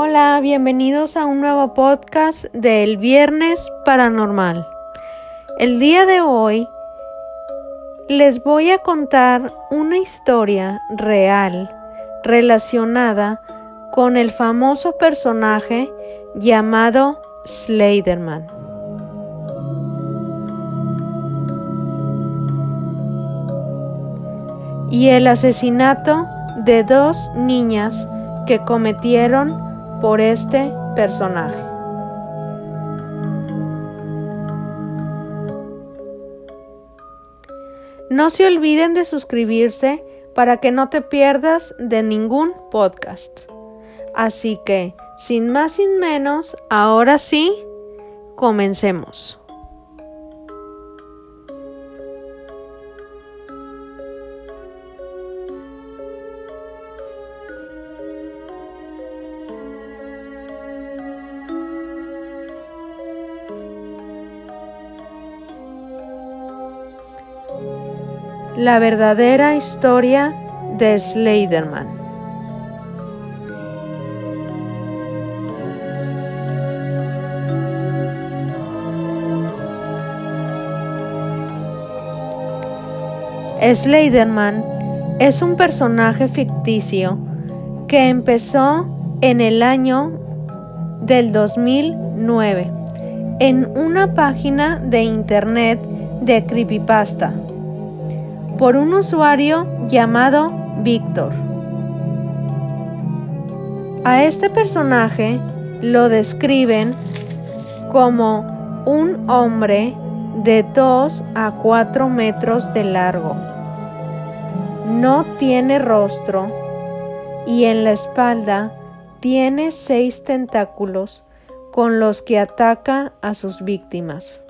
Hola, bienvenidos a un nuevo podcast del Viernes Paranormal. El día de hoy les voy a contar una historia real relacionada con el famoso personaje llamado Slenderman. Y el asesinato de dos niñas que cometieron por este personaje. No se olviden de suscribirse para que no te pierdas de ningún podcast. Así que, sin más sin menos, ahora sí, comencemos. La verdadera historia de Slenderman. Slenderman es un personaje ficticio que empezó en el año del 2009 en una página de internet de creepypasta por un usuario llamado Víctor. A este personaje lo describen como un hombre de 2 a 4 metros de largo. No tiene rostro y en la espalda tiene seis tentáculos con los que ataca a sus víctimas.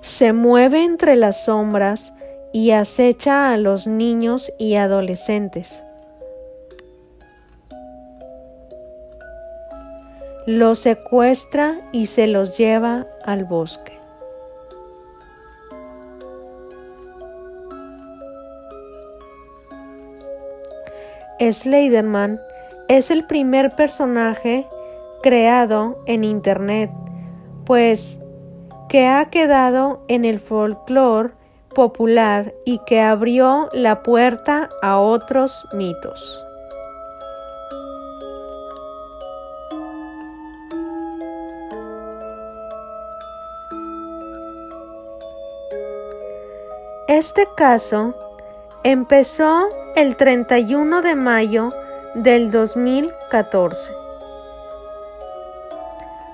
Se mueve entre las sombras y acecha a los niños y adolescentes. Los secuestra y se los lleva al bosque. Slenderman es el primer personaje creado en Internet, pues que ha quedado en el folclore popular y que abrió la puerta a otros mitos. Este caso empezó el 31 de mayo del 2014,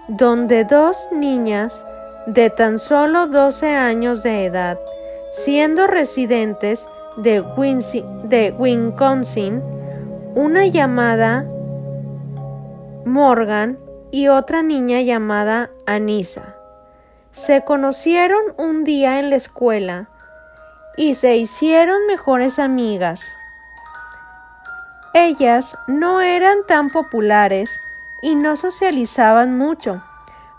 donde dos niñas de tan solo 12 años de edad, siendo residentes de, Wisconsin, una llamada Morgan y otra niña llamada Anisa. Se conocieron un día en la escuela y se hicieron mejores amigas. Ellas no eran tan populares y no socializaban mucho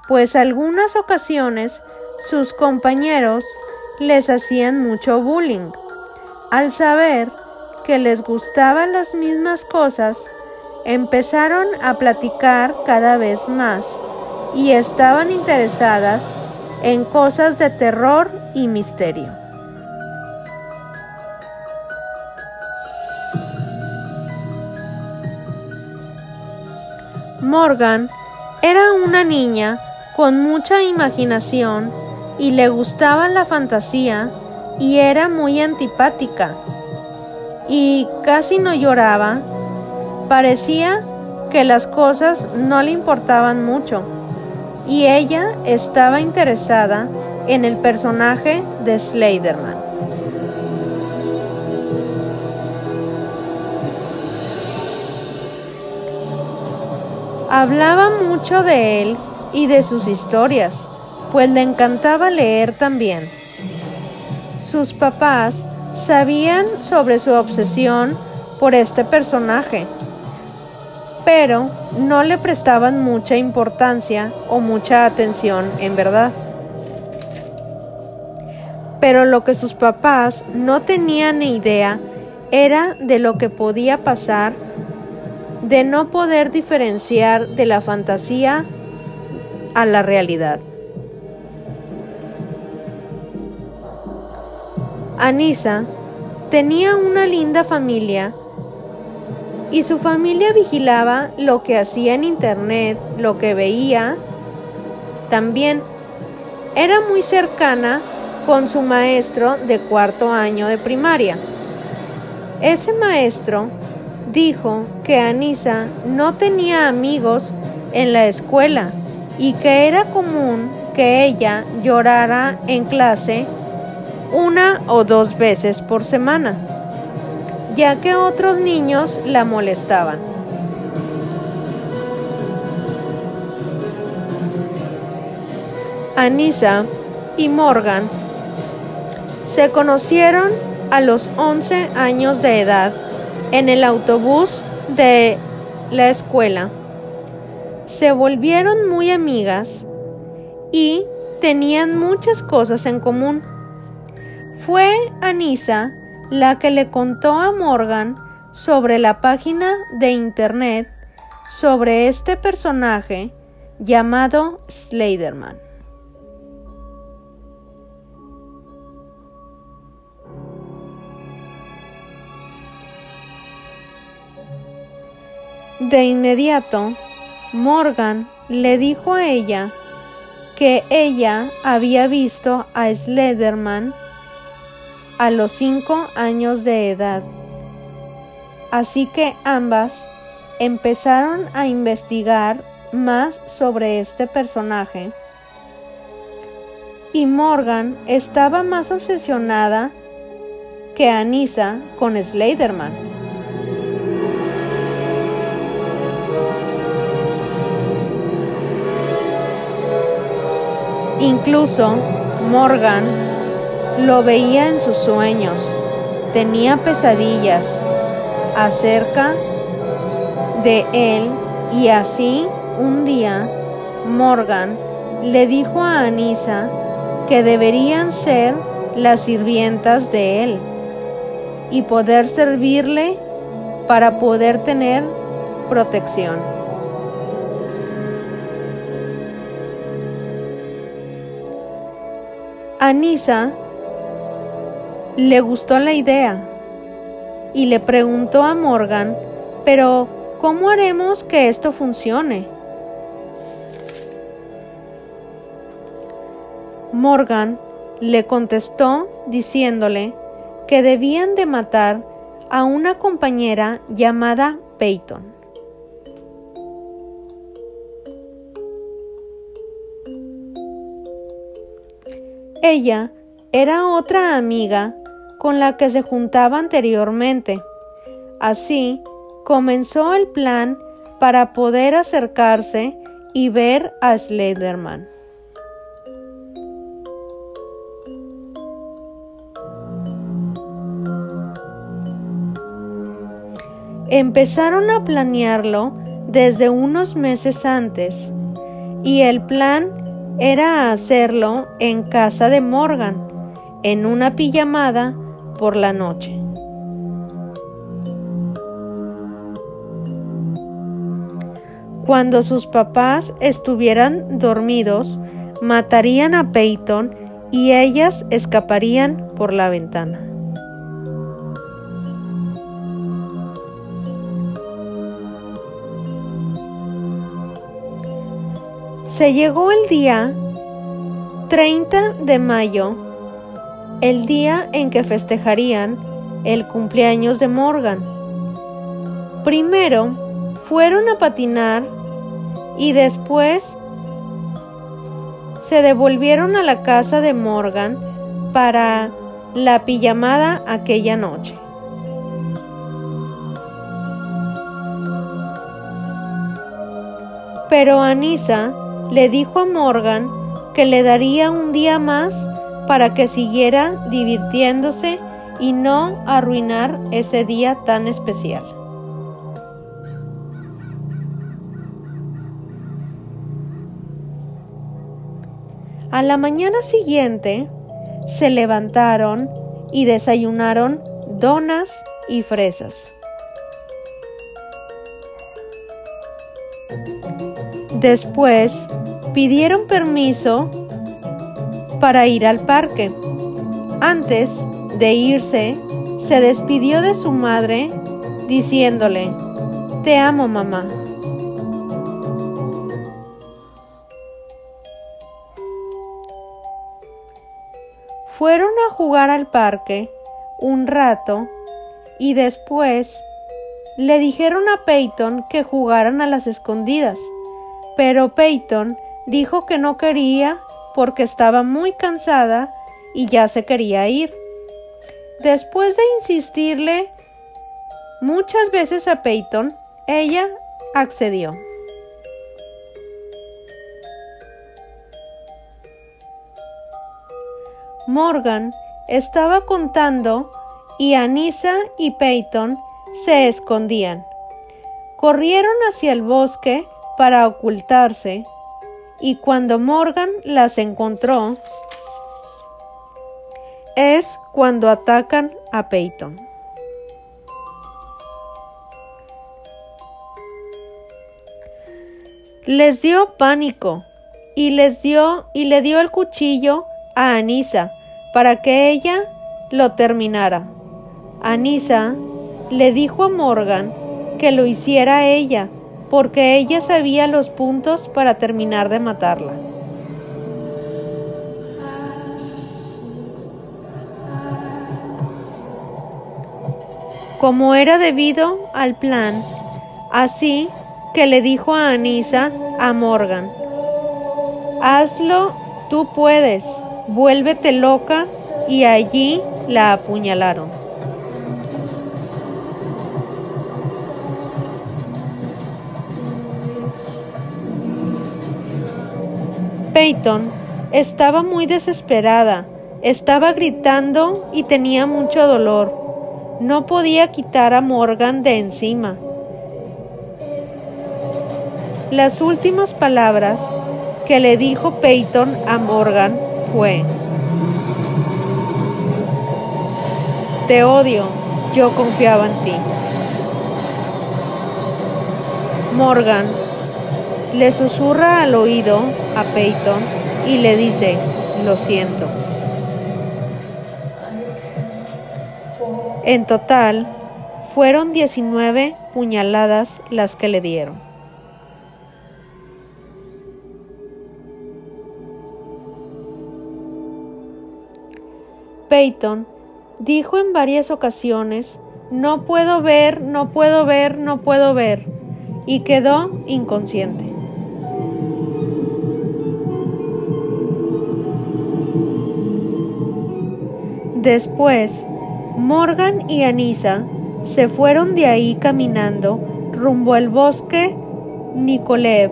pues algunas ocasiones sus compañeros les hacían mucho bullying. Al saber que les gustaban las mismas cosas, empezaron a platicar cada vez más y estaban interesadas en cosas de terror y misterio. Morgan era una niña con mucha imaginación y le gustaba la fantasía y era muy antipática y casi no lloraba. Parecía que las cosas no le importaban mucho y ella estaba interesada en el personaje de Slenderman. Hablaba mucho de él y de sus historias, pues le encantaba leer también. Sus papás sabían sobre su obsesión por este personaje, pero no le prestaban mucha importancia o mucha atención en verdad. Pero lo que sus papás no tenían ni idea era de lo que podía pasar de no poder diferenciar de la fantasía a la realidad. Anisa tenía una linda familia y su familia vigilaba lo que hacía en internet, lo que veía. También era muy cercana con su maestro de cuarto año de primaria. Ese maestro dijo que Anisa no tenía amigos en la escuela y que era común que ella llorara en clase una o dos veces por semana, ya que otros niños la molestaban. Anisa y Morgan se conocieron a los 11 años de edad en el autobús de la escuela. Se volvieron muy amigas y tenían muchas cosas en común. Fue Anisa la que le contó a Morgan sobre la página de internet sobre este personaje llamado Sliderman. De inmediato, Morgan le dijo a ella que ella había visto a Slederman a los cinco años de edad. Así que ambas empezaron a investigar más sobre este personaje. Y Morgan estaba más obsesionada que Anissa con Sliderman. Incluso Morgan lo veía en sus sueños, tenía pesadillas acerca de él y así un día Morgan le dijo a Anisa que deberían ser las sirvientas de él y poder servirle para poder tener protección. A Nisa le gustó la idea y le preguntó a Morgan, pero ¿cómo haremos que esto funcione? Morgan le contestó diciéndole que debían de matar a una compañera llamada Peyton. Ella era otra amiga con la que se juntaba anteriormente. Así comenzó el plan para poder acercarse y ver a Slenderman. Empezaron a planearlo desde unos meses antes y el plan era hacerlo en casa de Morgan, en una pijamada por la noche. Cuando sus papás estuvieran dormidos, matarían a Peyton y ellas escaparían por la ventana. Se llegó el día 30 de mayo, el día en que festejarían el cumpleaños de Morgan. Primero fueron a patinar y después se devolvieron a la casa de Morgan para la pijamada aquella noche. Pero Anisa le dijo a Morgan que le daría un día más para que siguiera divirtiéndose y no arruinar ese día tan especial. A la mañana siguiente se levantaron y desayunaron donas y fresas. Después pidieron permiso para ir al parque. Antes de irse, se despidió de su madre diciéndole, Te amo mamá. Fueron a jugar al parque un rato y después le dijeron a Peyton que jugaran a las escondidas, pero Peyton dijo que no quería porque estaba muy cansada y ya se quería ir. Después de insistirle muchas veces a Peyton, ella accedió. Morgan estaba contando y Anissa y Peyton se escondían. Corrieron hacia el bosque para ocultarse y cuando Morgan las encontró, es cuando atacan a Peyton. Les dio pánico y les dio y le dio el cuchillo a Anisa para que ella lo terminara. Anisa le dijo a Morgan que lo hiciera ella, porque ella sabía los puntos para terminar de matarla. Como era debido al plan, así que le dijo a Anisa a Morgan, hazlo, tú puedes vuélvete loca y allí la apuñalaron. Peyton estaba muy desesperada, estaba gritando y tenía mucho dolor. No podía quitar a Morgan de encima. Las últimas palabras que le dijo Peyton a Morgan fue. Te odio, yo confiaba en ti. Morgan le susurra al oído a Peyton y le dice, lo siento. En total, fueron 19 puñaladas las que le dieron. Peyton dijo en varias ocasiones, no puedo ver, no puedo ver, no puedo ver, y quedó inconsciente. Después, Morgan y Anisa se fueron de ahí caminando rumbo al bosque Nikolev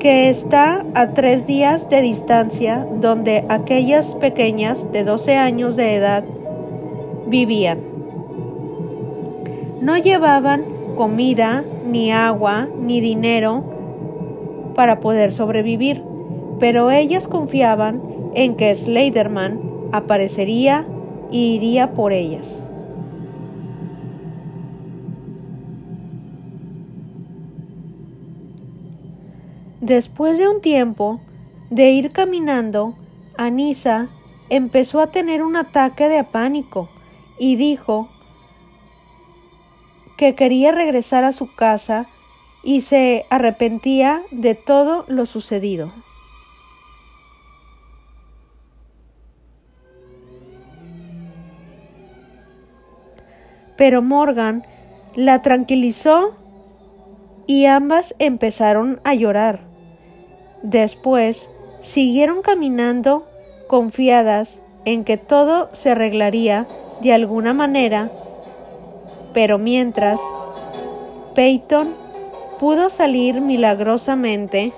que está a tres días de distancia donde aquellas pequeñas de 12 años de edad vivían. No llevaban comida, ni agua, ni dinero para poder sobrevivir, pero ellas confiaban en que Slenderman aparecería y iría por ellas. Después de un tiempo de ir caminando, Anisa empezó a tener un ataque de pánico y dijo que quería regresar a su casa y se arrepentía de todo lo sucedido. Pero Morgan la tranquilizó y ambas empezaron a llorar. Después siguieron caminando confiadas en que todo se arreglaría de alguna manera, pero mientras Peyton pudo salir milagrosamente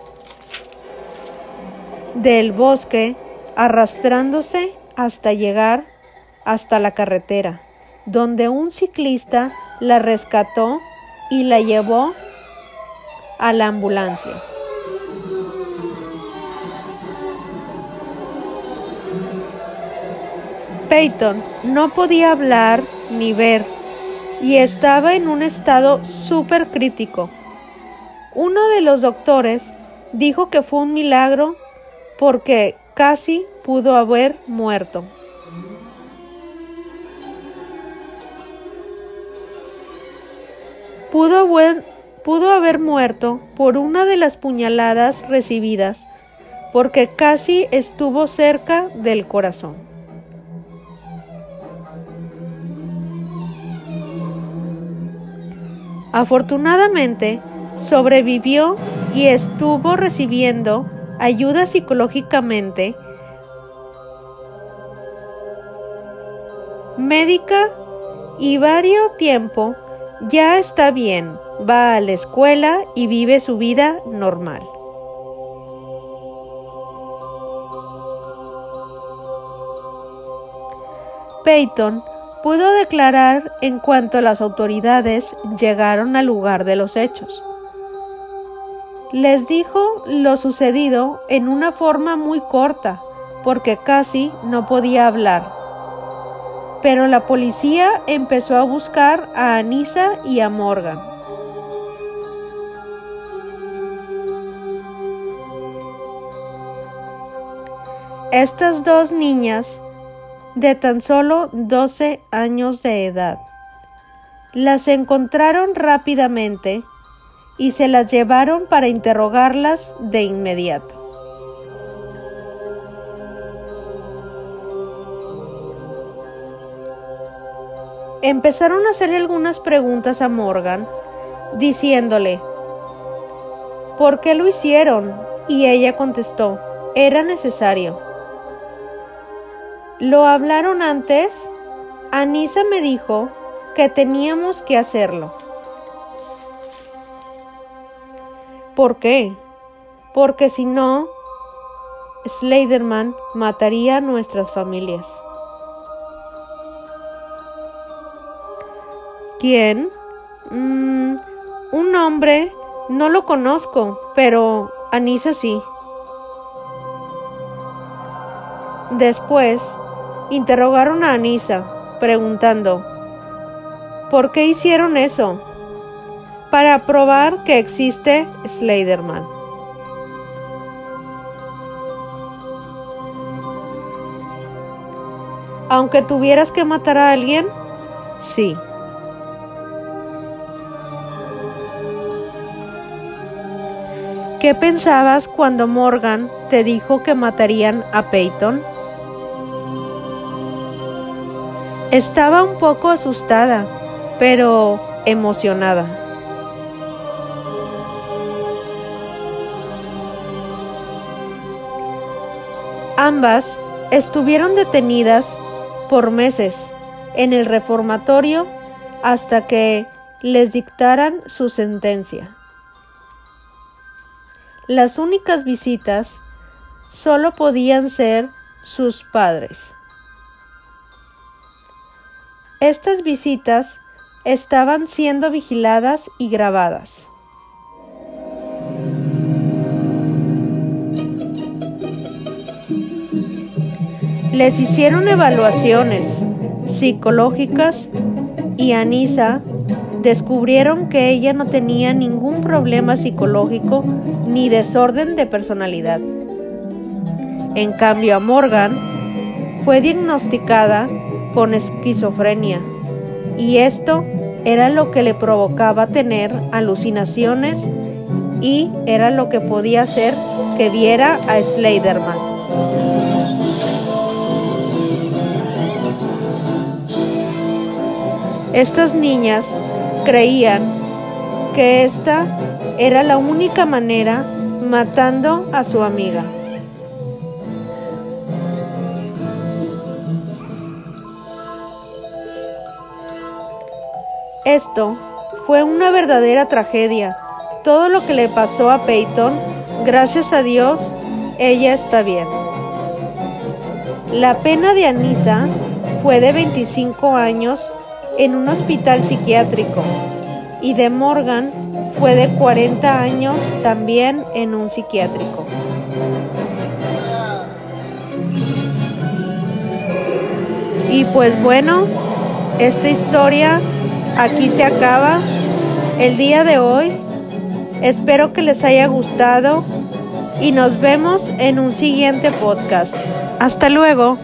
del bosque arrastrándose hasta llegar hasta la carretera, donde un ciclista la rescató y la llevó a la ambulancia. Peyton no podía hablar ni ver y estaba en un estado súper crítico. Uno de los doctores dijo que fue un milagro porque casi pudo haber muerto. Pudo haber, muerto por una de las puñaladas recibidas porque casi estuvo cerca del corazón. Afortunadamente, sobrevivió y estuvo recibiendo ayuda psicológicamente médica y varios tiempo ya está bien, va a la escuela y vive su vida normal. Peyton pudo declarar en cuanto las autoridades llegaron al lugar de los hechos. Les dijo lo sucedido en una forma muy corta, porque casi no podía hablar. Pero la policía empezó a buscar a Anisa y a Morgan. Estas dos niñas de tan solo 12 años de edad. Las encontraron rápidamente y se las llevaron para interrogarlas de inmediato. Empezaron a hacerle algunas preguntas a Morgan, diciéndole, ¿por qué lo hicieron? Y ella contestó, era necesario. ¿Lo hablaron antes? Anisa me dijo que teníamos que hacerlo. ¿Por qué? Porque si no, Slenderman mataría a nuestras familias. ¿Quién? Mm, un hombre, no lo conozco, pero Anisa sí. Después, Interrogaron a Anisa, preguntando, ¿por qué hicieron eso? Para probar que existe Slenderman. Aunque tuvieras que matar a alguien, sí. ¿Qué pensabas cuando Morgan te dijo que matarían a Peyton? Estaba un poco asustada, pero emocionada. Ambas estuvieron detenidas por meses en el reformatorio hasta que les dictaran su sentencia. Las únicas visitas solo podían ser sus padres. Estas visitas estaban siendo vigiladas y grabadas. Les hicieron evaluaciones psicológicas y Anisa descubrieron que ella no tenía ningún problema psicológico ni desorden de personalidad. En cambio a Morgan fue diagnosticada con esquizofrenia y esto era lo que le provocaba tener alucinaciones y era lo que podía hacer que viera a Slenderman. Estas niñas creían que esta era la única manera matando a su amiga. Esto fue una verdadera tragedia. Todo lo que le pasó a Peyton, gracias a Dios, ella está bien. La pena de Anisa fue de 25 años en un hospital psiquiátrico y de Morgan fue de 40 años también en un psiquiátrico. Y pues bueno, esta historia aquí se acaba el día de hoy. Espero que les haya gustado y nos vemos en un siguiente podcast. Hasta luego.